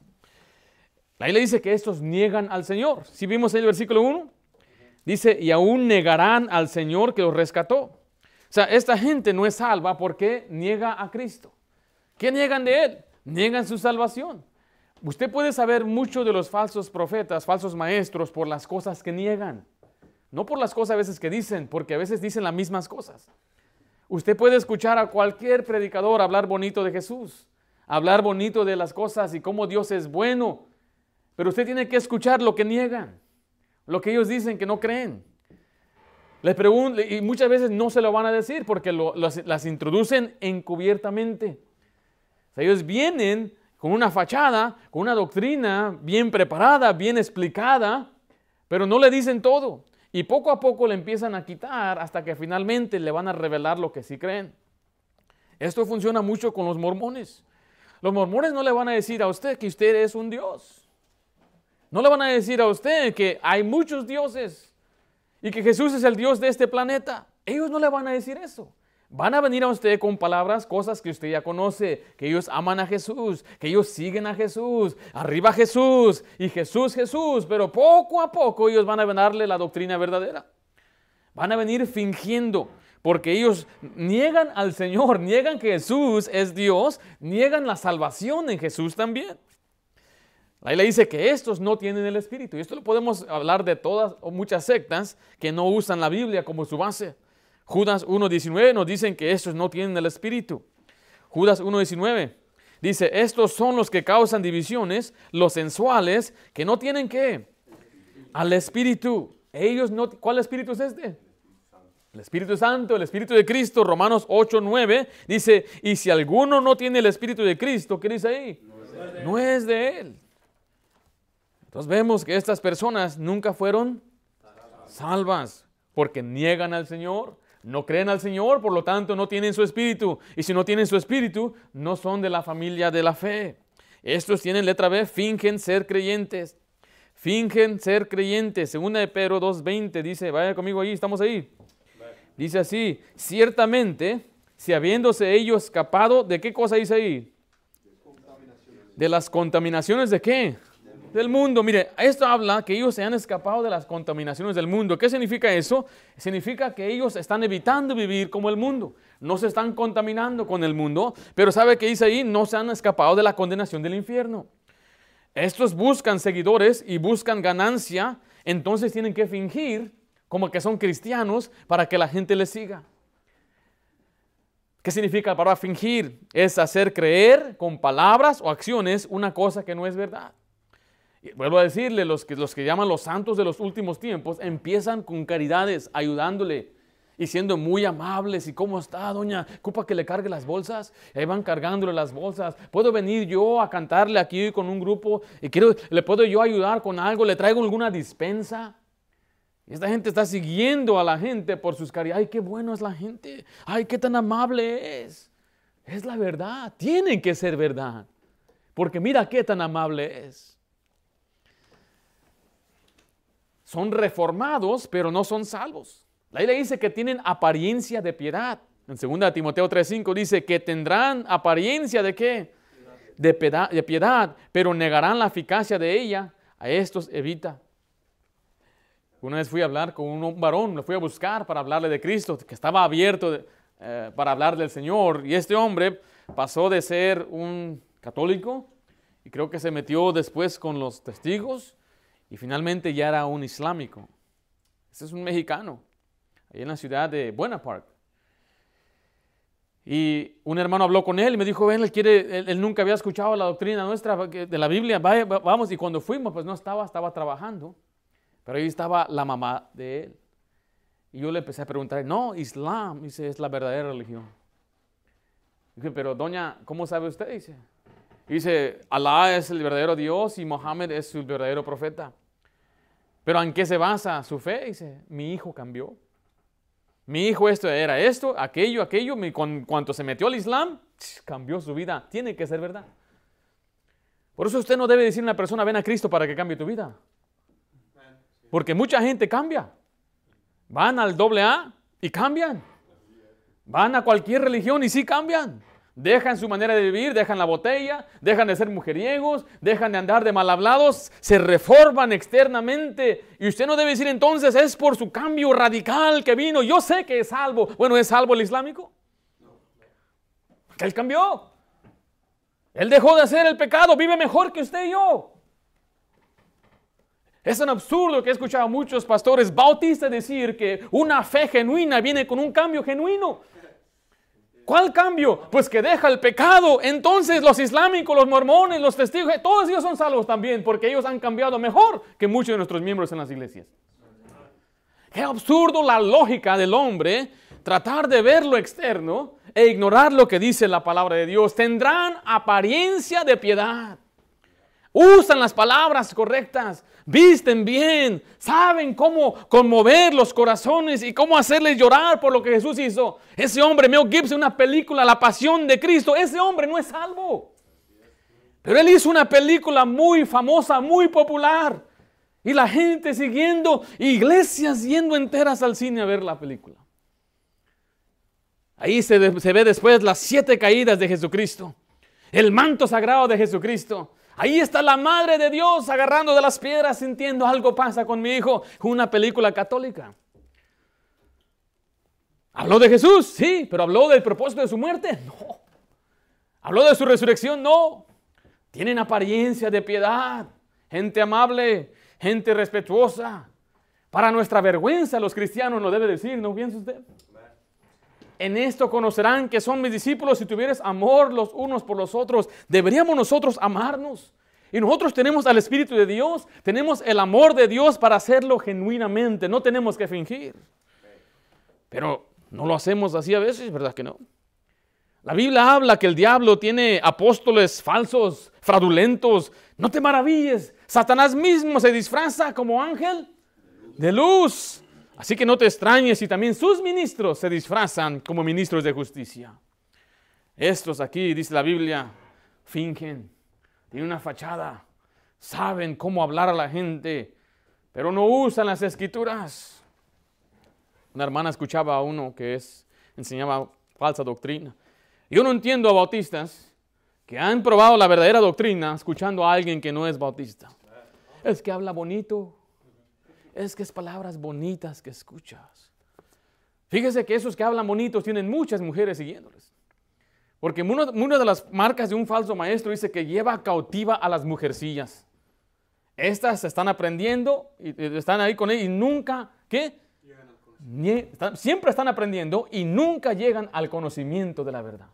La Biblia dice que estos niegan al Señor. Si vimos el versículo 1, dice, y aún negarán al Señor que los rescató. O sea, esta gente no es salva porque niega a Cristo. ¿Qué niegan de Él? Niegan su salvación. Usted puede saber mucho de los falsos profetas, falsos maestros, por las cosas que niegan. No por las cosas a veces que dicen, porque a veces dicen las mismas cosas. Usted puede escuchar a cualquier predicador hablar bonito de Jesús, hablar bonito de las cosas y cómo Dios es bueno, pero usted tiene que escuchar lo que niegan, lo que ellos dicen que no creen. Les pregunto, y muchas veces no se lo van a decir porque las introducen encubiertamente ellos vienen con una fachada, con una doctrina bien preparada, bien explicada, pero no le dicen todo. Y poco a poco le empiezan a quitar hasta que finalmente le van a revelar lo que sí creen. Esto funciona mucho con los mormones. Los mormones no le van a decir a usted que usted es un dios. No le van a decir a usted que hay muchos dioses y que Jesús es el dios de este planeta. Ellos no le van a decir eso. Van a venir a usted con palabras, cosas que usted ya conoce, que ellos aman a Jesús, que ellos siguen a Jesús, arriba Jesús y Jesús, Jesús, pero poco a poco ellos van a darle la doctrina verdadera. Van a venir fingiendo, porque ellos niegan al Señor, niegan que Jesús es Dios, niegan la salvación en Jesús también. Ahí le dice que estos no tienen el Espíritu. Y esto lo podemos hablar de todas o muchas sectas que no usan la Biblia como su base. Judas 1.19 nos dicen que estos no tienen el Espíritu. Judas 1.19 dice, estos son los que causan divisiones, los sensuales, que no tienen qué? Al Espíritu. Ellos no, ¿cuál espíritu es este? El Espíritu Santo, el Espíritu de Cristo, Romanos 8, 9, dice, y si alguno no tiene el Espíritu de Cristo, ¿qué dice ahí? No es de él. Entonces vemos que estas personas nunca fueron salvas porque niegan al Señor, no creen al Señor, por lo tanto no tienen su espíritu. Y si no tienen su espíritu, no son de la familia de la fe. Estos tienen letra B, fingen ser creyentes. Fingen ser creyentes. Segunda de Pedro 2.20 dice, vaya conmigo ahí, estamos ahí. Dice así, ciertamente, si habiéndose ellos escapado, ¿de qué cosa dice ahí? De las contaminaciones de qué? Del mundo. Mire, esto habla que ellos se han escapado de las contaminaciones del mundo. ¿Qué significa eso? Significa que ellos están evitando vivir como el mundo. No se están contaminando con el mundo, pero ¿sabe qué dice ahí? No se han escapado de la condenación del infierno. Estos buscan seguidores y buscan ganancia, entonces tienen que fingir como que son cristianos para que la gente les siga. ¿Qué significa para fingir? Es hacer creer con palabras o acciones una cosa que no es verdad. Y vuelvo a decirle, los que, los que llaman los santos de los últimos tiempos empiezan con caridades, ayudándole y siendo muy amables. ¿Y cómo está, doña? ¿Ocupa que le cargue las bolsas? Ahí van cargándole las bolsas. ¿Puedo venir yo a cantarle aquí con un grupo? ¿Y quiero, le puedo yo ayudar con algo? ¿Le traigo alguna dispensa? Esta gente está siguiendo a la gente por sus caridades. Ay, qué bueno es la gente. Ay, qué tan amable es. Es la verdad. Tienen que ser verdad. Porque mira qué tan amable es. Son reformados, pero no son salvos. La Biblia dice que tienen apariencia de piedad. En 2 Timoteo 3:5 dice que tendrán apariencia de qué? De piedad, pero negarán la eficacia de ella. A estos evita una vez fui a hablar con un varón, lo fui a buscar para hablarle de Cristo, que estaba abierto eh, para hablar del Señor. Y este hombre pasó de ser un católico y creo que se metió después con los testigos y finalmente ya era un islámico. Este es un mexicano, ahí en la ciudad de Buena Park. Y un hermano habló con él y me dijo, ven, él, quiere, él, nunca había escuchado la doctrina nuestra de la Biblia, vamos, y cuando fuimos, pues no estaba, estaba trabajando. Pero ahí estaba la mamá de él. Y yo le empecé a preguntar, no, Islam, dice, es la verdadera religión. Dije, pero doña, ¿cómo sabe usted? Dice, dice, Alá es el verdadero Dios y Mohammed es su verdadero profeta. Pero ¿en qué se basa su fe? Dice, mi hijo cambió. Mi hijo esto era esto, aquello, aquello. Con cuanto se metió al Islam, cambió su vida. Tiene que ser verdad. Por eso usted no debe decir a una persona, ven a Cristo para que cambie tu vida. Porque mucha gente cambia. Van al doble A y cambian. Van a cualquier religión y sí cambian. Dejan su manera de vivir, dejan la botella, dejan de ser mujeriegos, dejan de andar de mal hablados, se reforman externamente. Y usted no debe decir entonces, es por su cambio radical que vino. Yo sé que es salvo. Bueno, ¿es salvo el islámico? Que él cambió. Él dejó de hacer el pecado, vive mejor que usted y yo. Es un absurdo que he escuchado a muchos pastores bautistas decir que una fe genuina viene con un cambio genuino. ¿Cuál cambio? Pues que deja el pecado. Entonces los islámicos, los mormones, los testigos, todos ellos son salvos también porque ellos han cambiado mejor que muchos de nuestros miembros en las iglesias. Qué absurdo la lógica del hombre tratar de ver lo externo e ignorar lo que dice la palabra de Dios. Tendrán apariencia de piedad. Usan las palabras correctas, visten bien, saben cómo conmover los corazones y cómo hacerles llorar por lo que Jesús hizo. Ese hombre, Mel Gibson, una película, La Pasión de Cristo, ese hombre no es salvo. Pero él hizo una película muy famosa, muy popular. Y la gente siguiendo, iglesias yendo enteras al cine a ver la película. Ahí se, se ve después las siete caídas de Jesucristo, el manto sagrado de Jesucristo Ahí está la madre de Dios agarrando de las piedras, sintiendo algo pasa con mi hijo. Una película católica. ¿Habló de Jesús? Sí, pero ¿habló del propósito de su muerte? No. ¿Habló de su resurrección? No. Tienen apariencia de piedad, gente amable, gente respetuosa. Para nuestra vergüenza, los cristianos lo debe decir, ¿no piensa usted? En esto conocerán que son mis discípulos si tuvieres amor los unos por los otros. Deberíamos nosotros amarnos. Y nosotros tenemos al Espíritu de Dios, tenemos el amor de Dios para hacerlo genuinamente, no tenemos que fingir. Pero no lo hacemos así a veces, ¿verdad que no? La Biblia habla que el diablo tiene apóstoles falsos, fraudulentos. No te maravilles, Satanás mismo se disfraza como ángel de luz. Así que no te extrañes si también sus ministros se disfrazan como ministros de justicia. Estos aquí, dice la Biblia, fingen, tienen una fachada, saben cómo hablar a la gente, pero no usan las escrituras. Una hermana escuchaba a uno que es, enseñaba falsa doctrina. Yo no entiendo a bautistas que han probado la verdadera doctrina escuchando a alguien que no es bautista. Es que habla bonito. Es que es palabras bonitas que escuchas. Fíjese que esos que hablan bonitos tienen muchas mujeres siguiéndoles. Porque una, de las marcas de un falso maestro dice que lleva cautiva a las mujercillas. Estas están aprendiendo y están ahí con él y nunca, ¿qué? siempre están aprendiendo y nunca llegan al conocimiento de la verdad.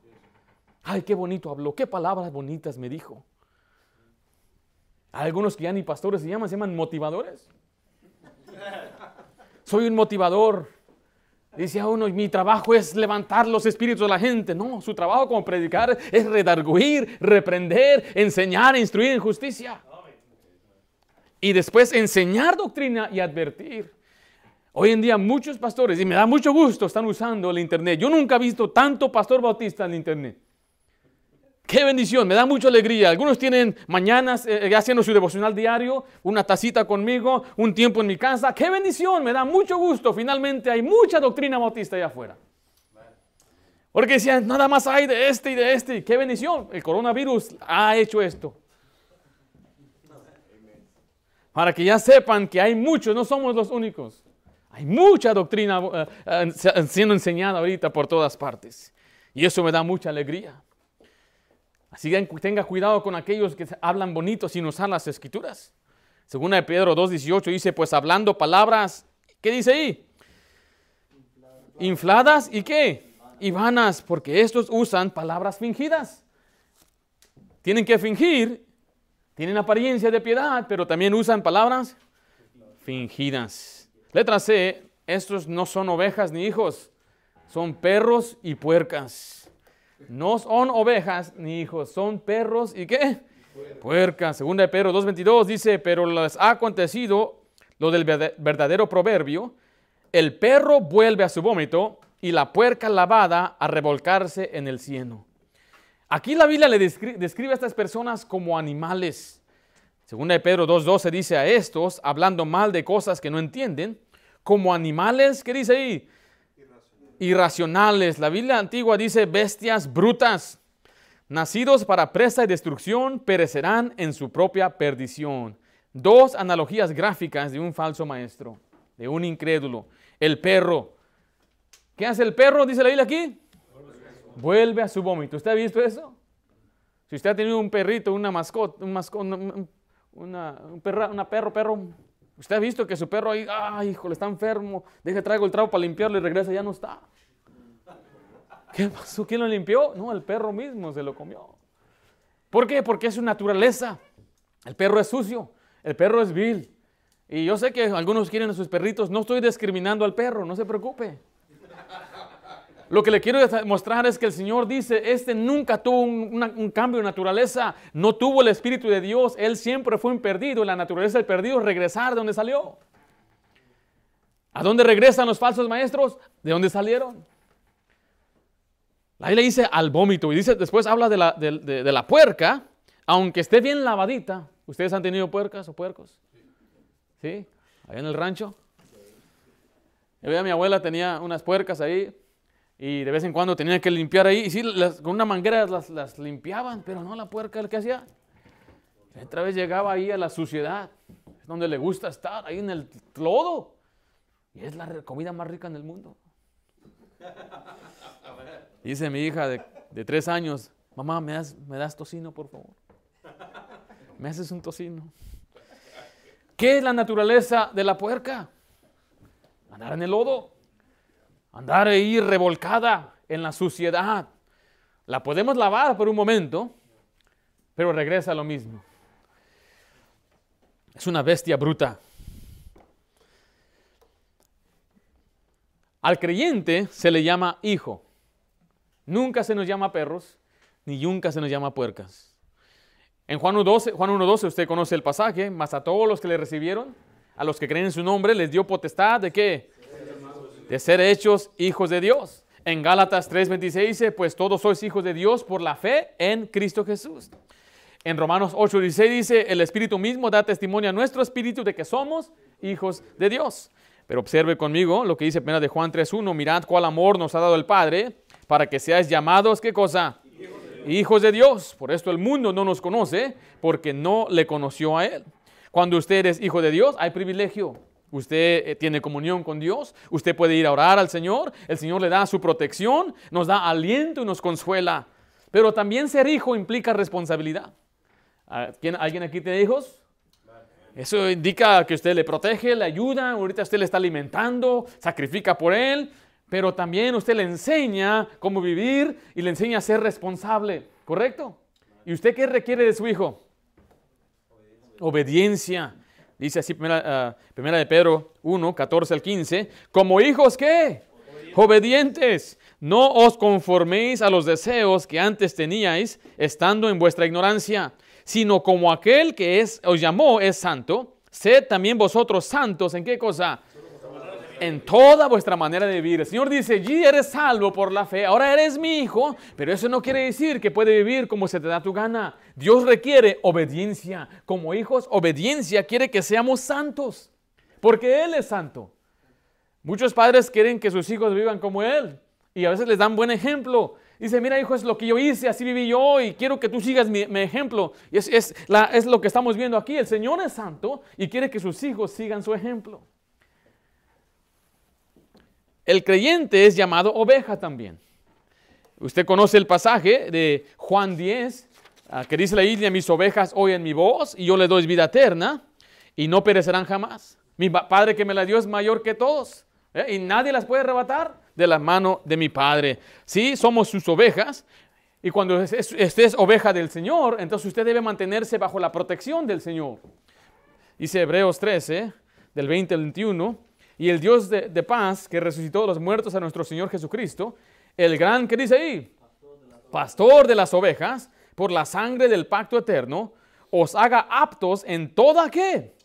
Ay, qué bonito habló, qué palabras bonitas me dijo. algunos que ya ni pastores se llaman, se llaman motivadores. Soy un motivador. Dice a uno, mi trabajo es levantar los espíritus de la gente. No, su trabajo como predicar es redarguir, reprender, enseñar, instruir en justicia. Y después enseñar doctrina y advertir. Hoy en día muchos pastores, y me da mucho gusto, están usando el Internet. Yo nunca he visto tanto pastor bautista en el Internet. Qué bendición, me da mucha alegría. Algunos tienen mañanas eh, eh, haciendo su devocional diario, una tacita conmigo, un tiempo en mi casa. Qué bendición, me da mucho gusto. Finalmente hay mucha doctrina bautista allá afuera. Porque decían, nada más hay de este y de este. Qué bendición, el coronavirus ha hecho esto. Para que ya sepan que hay muchos, no somos los únicos. Hay mucha doctrina eh, siendo enseñada ahorita por todas partes. Y eso me da mucha alegría. Así que tenga cuidado con aquellos que hablan bonito sin usar las escrituras. Según de Pedro 2.18 dice, pues hablando palabras, ¿qué dice ahí? Infladas y qué? Y vanas, porque estos usan palabras fingidas. Tienen que fingir, tienen apariencia de piedad, pero también usan palabras fingidas. Letra C, estos no son ovejas ni hijos, son perros y puercas. No son ovejas ni hijos, son perros y qué? Puercas. Segunda de Pedro 2.22 dice, pero les ha acontecido lo del verdadero proverbio, el perro vuelve a su vómito y la puerca lavada a revolcarse en el cieno. Aquí la Biblia le describe, a estas personas como animales. Segunda de Pedro 2.12 dice a estos, hablando mal de cosas que no entienden, como animales, ¿qué dice ahí? Irracionales. La Biblia antigua dice bestias brutas, nacidos para presa y destrucción, perecerán en su propia perdición. Dos analogías gráficas de un falso maestro, de un incrédulo. El perro. ¿Qué hace el perro? Dice la Biblia aquí. Vuelve a su vómito. ¿Usted ha visto eso? Si usted ha tenido un perrito, una mascota, un mascota, un una perro, perro, Usted ha visto que su perro ahí, ay, híjole, está enfermo, deje traigo el trago para limpiarlo y regresa, ya no está. ¿Qué pasó? ¿Quién lo limpió? No, el perro mismo se lo comió. ¿Por qué? Porque es su naturaleza. El perro es sucio, el perro es vil. Y yo sé que algunos quieren a sus perritos, no estoy discriminando al perro, no se preocupe. Lo que le quiero mostrar es que el Señor dice, este nunca tuvo un, cambio de naturaleza, no tuvo el Espíritu de Dios, él siempre fue un perdido, la naturaleza del perdido es regresar de donde salió. ¿A dónde regresan los falsos maestros? ¿De dónde salieron? Ahí le dice al vómito y dice, después habla de la, de la puerca, aunque esté bien lavadita. ¿Ustedes han tenido puercas o puercos? ¿Sí? Ahí en el rancho. Yo veía a mi abuela, tenía unas puercas ahí y de vez en cuando tenían que limpiar ahí. Y sí, con una manguera las, limpiaban, pero no la puerca, que hacía? Otra vez llegaba ahí a la suciedad, donde le gusta estar, ahí en el lodo. Y es la comida más rica en el mundo. Dice mi hija de, tres años, mamá, ¿me das, ¿me das tocino, por favor? ¿Me haces un tocino? ¿Qué es la naturaleza de la puerca? Andar en el lodo andar ahí revolcada en la suciedad. La podemos lavar por un momento, pero regresa a lo mismo. Es una bestia bruta. Al creyente se le llama hijo. Nunca se nos llama perros, ni nunca se nos llama puercas. En Juan 1.12, Juan 1.12 usted conoce el pasaje, mas a todos los que le recibieron, a los que creen en su nombre, les dio potestad de qué? De ser hechos hijos de Dios. En Gálatas 3.26 dice, pues todos sois hijos de Dios por la fe en Cristo Jesús. En Romanos 8.16 dice, el Espíritu mismo da testimonio a nuestro espíritu de que somos hijos de Dios. Pero observe conmigo lo que dice pena de Juan 3.1, mirad cuál amor nos ha dado el Padre para que seáis llamados, ¿qué cosa? Hijos de Dios. Por esto el mundo no nos conoce porque no le conoció a Él. Cuando usted es hijo de Dios, hay privilegio. Usted eh, tiene comunión con Dios, usted puede ir a orar al Señor, el Señor le da su protección, nos da aliento y nos consuela. Pero también ser hijo implica responsabilidad. Ah, ¿Alguien aquí tiene hijos? Eso indica que usted le protege, le ayuda, ahorita usted le está alimentando, sacrifica por él, pero también usted le enseña cómo vivir y le enseña a ser responsable, ¿correcto? ¿Y usted qué requiere de su hijo? Obediencia. Dice así, primera, uh, primera de Pedro 1, 14 al 15. Como hijos, ¿qué? Obedientes. No os conforméis a los deseos que antes teníais, estando en vuestra ignorancia, sino como aquel que os llamó es santo, sed también vosotros santos. ¿En qué cosa? En toda vuestra manera de vivir. El Señor dice, ya eres salvo por la fe, ahora eres mi hijo, pero eso no quiere decir que puede vivir como se te da tu gana. Dios requiere obediencia. Como hijos, obediencia quiere que seamos santos, porque Él es santo. Muchos padres quieren que sus hijos vivan como Él y a veces les dan buen ejemplo. Dice, mira hijo, es lo que yo hice, así viví yo y quiero que tú sigas mi, ejemplo. Y es lo que estamos viendo aquí. El Señor es santo y quiere que sus hijos sigan su ejemplo. El creyente es llamado oveja también. Usted conoce el pasaje de Juan 10, ah, que dice la Biblia, mis ovejas oyen mi voz y yo le doy vida eterna y no perecerán jamás. Mi Padre que me la dio es mayor que todos ¿eh? y nadie las puede arrebatar de la mano de mi Padre. Sí, somos sus ovejas y cuando usted es oveja del Señor, entonces usted debe mantenerse bajo la protección del Señor. Dice Hebreos 13, del 20 al 21, y el Dios de, paz que resucitó de los muertos a nuestro Señor Jesucristo, el gran, ¿qué dice ahí? Pastor de las ovejas, por la sangre del pacto eterno, os haga aptos en toda qué?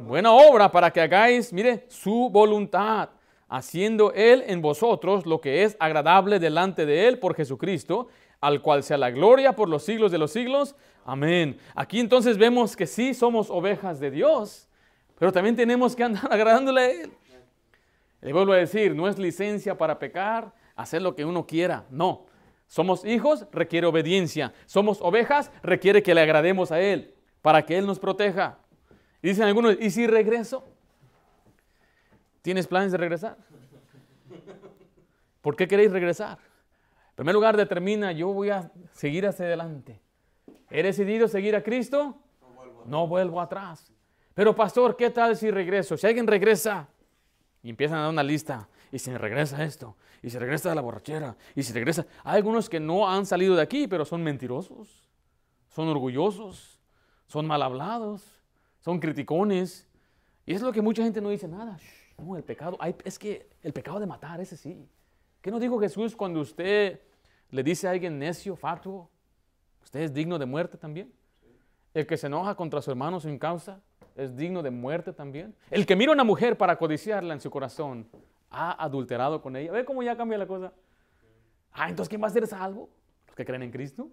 Buena obra para que hagáis, mire, su voluntad, haciendo Él en vosotros lo que es agradable delante de Él por Jesucristo, al cual sea la gloria por los siglos de los siglos. Amén. Aquí entonces vemos que sí somos ovejas de Dios, pero también tenemos que andar agradándole a Él. Le vuelvo a decir, no es licencia para pecar, hacer lo que uno quiera, no. Somos hijos, requiere obediencia. Somos ovejas, requiere que le agrademos a Él, para que Él nos proteja. Y dicen algunos, ¿y si regreso? ¿Tienes planes de regresar? ¿Por qué queréis regresar? En primer lugar, determina, yo voy a seguir hacia adelante. ¿He decidido seguir a Cristo? No vuelvo atrás. Pero pastor, ¿qué tal si regreso? Si alguien regresa, y empiezan a dar una lista. Y se regresa esto. Y se regresa a la borrachera. Y se regresa. Hay algunos que no han salido de aquí, pero son mentirosos. Son orgullosos. Son mal hablados. Son criticones. Y es lo que mucha gente no dice nada. no, el pecado. es que el pecado de matar, ese sí. ¿Qué nos dijo Jesús cuando usted le dice a alguien necio, fatuo? ¿Usted es digno de muerte también? El que se enoja contra su hermano sin causa es digno de muerte también. El que mira a una mujer para codiciarla en su corazón ha adulterado con ella. ¿Ve cómo ya cambia la cosa? Ah, entonces ¿quién va a ser salvo? Los que creen en Cristo.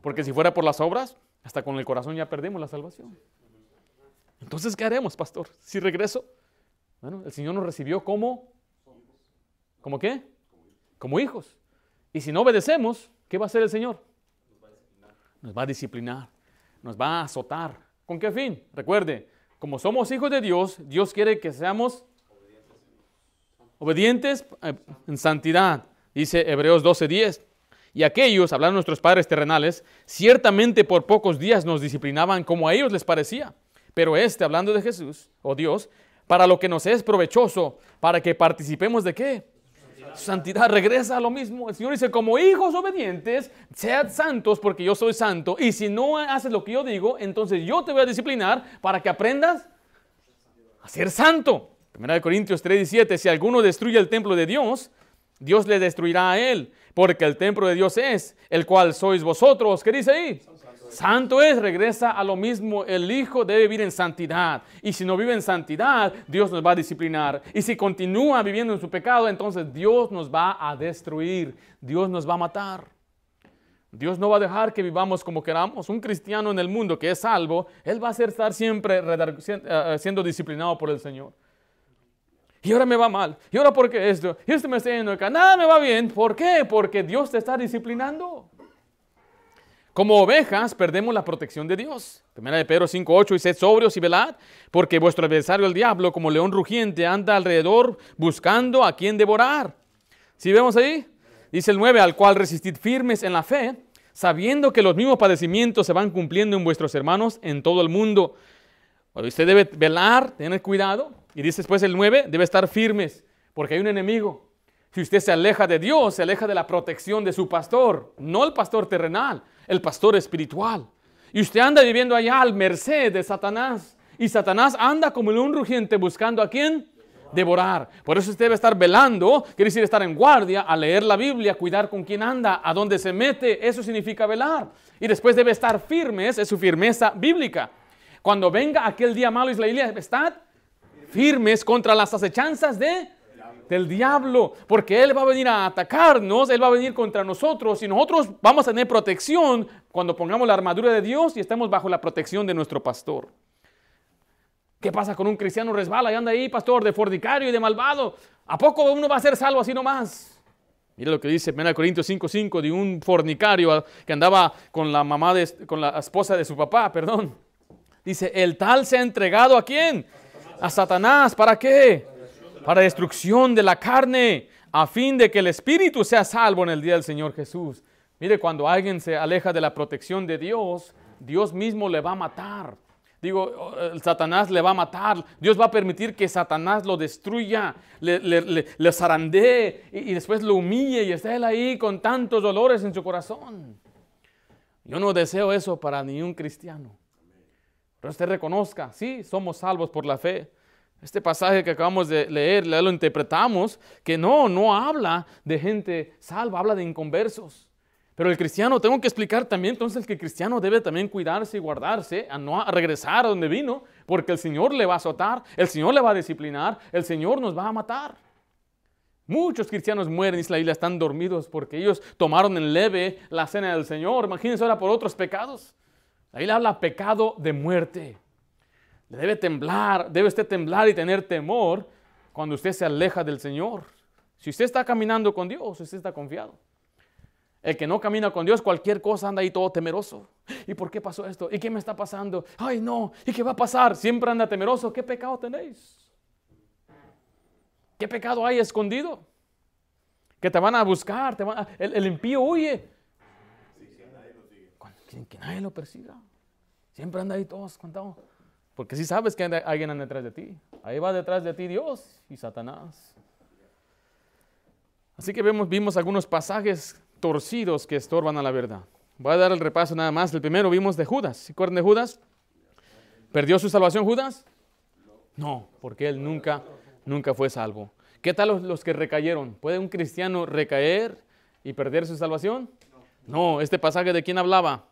Porque si fuera por las obras, hasta con el corazón ya perdemos la salvación. Entonces, ¿qué haremos, pastor? Si regreso. Bueno, el Señor nos recibió como... ¿Como qué? Como hijos. Y si no obedecemos, ¿qué va a hacer el Señor? Nos va a disciplinar. Nos va a azotar ¿Con qué fin? Recuerde, como somos hijos de Dios, Dios quiere que seamos obedientes eh, en santidad. Dice Hebreos 12:10. Y aquellos, hablando nuestros padres terrenales, ciertamente por pocos días nos disciplinaban como a ellos les parecía. Pero este, hablando de Jesús, o oh Dios, para lo que nos es provechoso, para que participemos de qué? Santidad regresa a lo mismo. El Señor dice, como hijos obedientes, sean santos porque yo soy santo. Y si no haces lo que yo digo, entonces yo te voy a disciplinar para que aprendas a ser santo. 1 Corintios 3, 17, si alguno destruye el templo de Dios, Dios le destruirá a él, porque el templo de Dios es, el cual sois vosotros. ¿Qué dice ahí? Santo es, regresa a lo mismo. El Hijo debe vivir en santidad. Y si no vive en santidad, Dios nos va a disciplinar. Y si continúa viviendo en su pecado, entonces Dios nos va a destruir. Dios nos va a matar. Dios no va a dejar que vivamos como queramos. Un cristiano en el mundo que es salvo, él va a estar siempre eh, siendo disciplinado por el Señor. Y ahora me va mal. Y ahora por qué esto. Y esto me está yendo acá. Nada me va bien. ¿Por qué? Porque Dios te está disciplinando. Como ovejas perdemos la protección de Dios. Primera de Pedro 5.8 y sed sobrios y velad, porque vuestro adversario el diablo, como león rugiente, anda alrededor buscando a quien devorar. ¿Sí vemos ahí? Dice el 9, al cual resistid firmes en la fe, sabiendo que los mismos padecimientos se van cumpliendo en vuestros hermanos en todo el mundo. usted debe velar, tener cuidado. Y dice después el 9, debe estar firmes, porque hay un enemigo. Si usted se aleja de Dios, se aleja de la protección de su pastor, no el pastor terrenal, el pastor espiritual. Y usted anda viviendo allá al merced de Satanás. Y Satanás anda como un rugiente buscando a quién? Devorar. Por eso usted debe estar velando, quiere decir estar en guardia, a leer la Biblia, cuidar con quién anda, a dónde se mete. Eso significa velar. Y después debe estar firmes, es su firmeza bíblica. Cuando venga aquel día malo Israelí, estar firmes contra las acechanzas de del diablo, porque Él va a venir a atacarnos, Él va a venir contra nosotros y nosotros vamos a tener protección cuando pongamos la armadura de Dios y estemos bajo la protección de nuestro pastor. ¿Qué pasa con un cristiano resbala y anda ahí, pastor, de fornicario y de malvado? ¿A poco uno va a ser salvo así nomás? Mira lo que dice 1 Corintios 5:5 de un fornicario que andaba con la mamá de, con la esposa de su papá, perdón. Dice, el tal se ha entregado a quién? A Satanás. ¿Para qué? Para destrucción de la carne, a fin de que el espíritu sea salvo en el día del Señor Jesús. Mire, cuando alguien se aleja de la protección de Dios, Dios mismo le va a matar. Digo, el Satanás le va a matar. Dios va a permitir que Satanás lo destruya, le, le, zarandee y, y, después lo humille y esté él ahí con tantos dolores en su corazón. Yo no deseo eso para ni un cristiano. Pero usted reconozca, sí, somos salvos por la fe. Este pasaje que acabamos de leer, lo interpretamos que no, no habla de gente salva, habla de inconversos. Pero el cristiano, tengo que explicar también entonces que el cristiano debe también cuidarse y guardarse, a no regresar a donde vino, porque el Señor le va a azotar, el Señor le va a disciplinar, el Señor nos va a matar. Muchos cristianos mueren, dice la están dormidos porque ellos tomaron en leve la cena del Señor. Imagínense ahora por otros pecados. La Biblia habla pecado de muerte. Debe temblar, debe usted temblar y tener temor cuando usted se aleja del Señor. Si usted está caminando con Dios, usted está confiado. El que no camina con Dios, cualquier cosa anda ahí todo temeroso. ¿Y por qué pasó esto? ¿Y qué me está pasando? Ay, no. ¿Y qué va a pasar? Siempre anda temeroso. ¿Qué pecado tenéis? ¿Qué pecado hay escondido? Que te van a buscar. Te el, impío huye. Que nadie lo persiga. Siempre anda ahí todos contados. Porque si sabes que alguien anda detrás de ti, ahí va detrás de ti Dios y Satanás. Así que vemos, vimos algunos pasajes torcidos que estorban a la verdad. Voy a dar el repaso nada más. El primero vimos de Judas. ¿Se acuerdan de Judas? ¿Perdió su salvación Judas? No, porque él nunca, nunca fue salvo. ¿Qué tal los, los que recayeron? ¿Puede un cristiano recaer y perder su salvación? No, este pasaje de quién hablaba?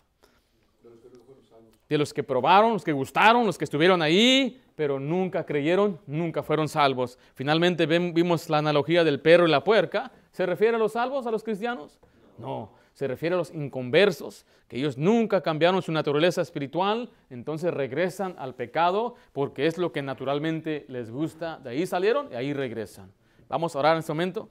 De los que probaron, los que gustaron, los que estuvieron ahí, pero nunca creyeron, nunca fueron salvos. Finalmente vimos la analogía del perro y la puerca. ¿Se refiere a los salvos, a los cristianos? No, se refiere a los inconversos, que ellos nunca cambiaron su naturaleza espiritual, entonces regresan al pecado porque es lo que naturalmente les gusta. De ahí salieron y ahí regresan. Vamos a orar en este momento.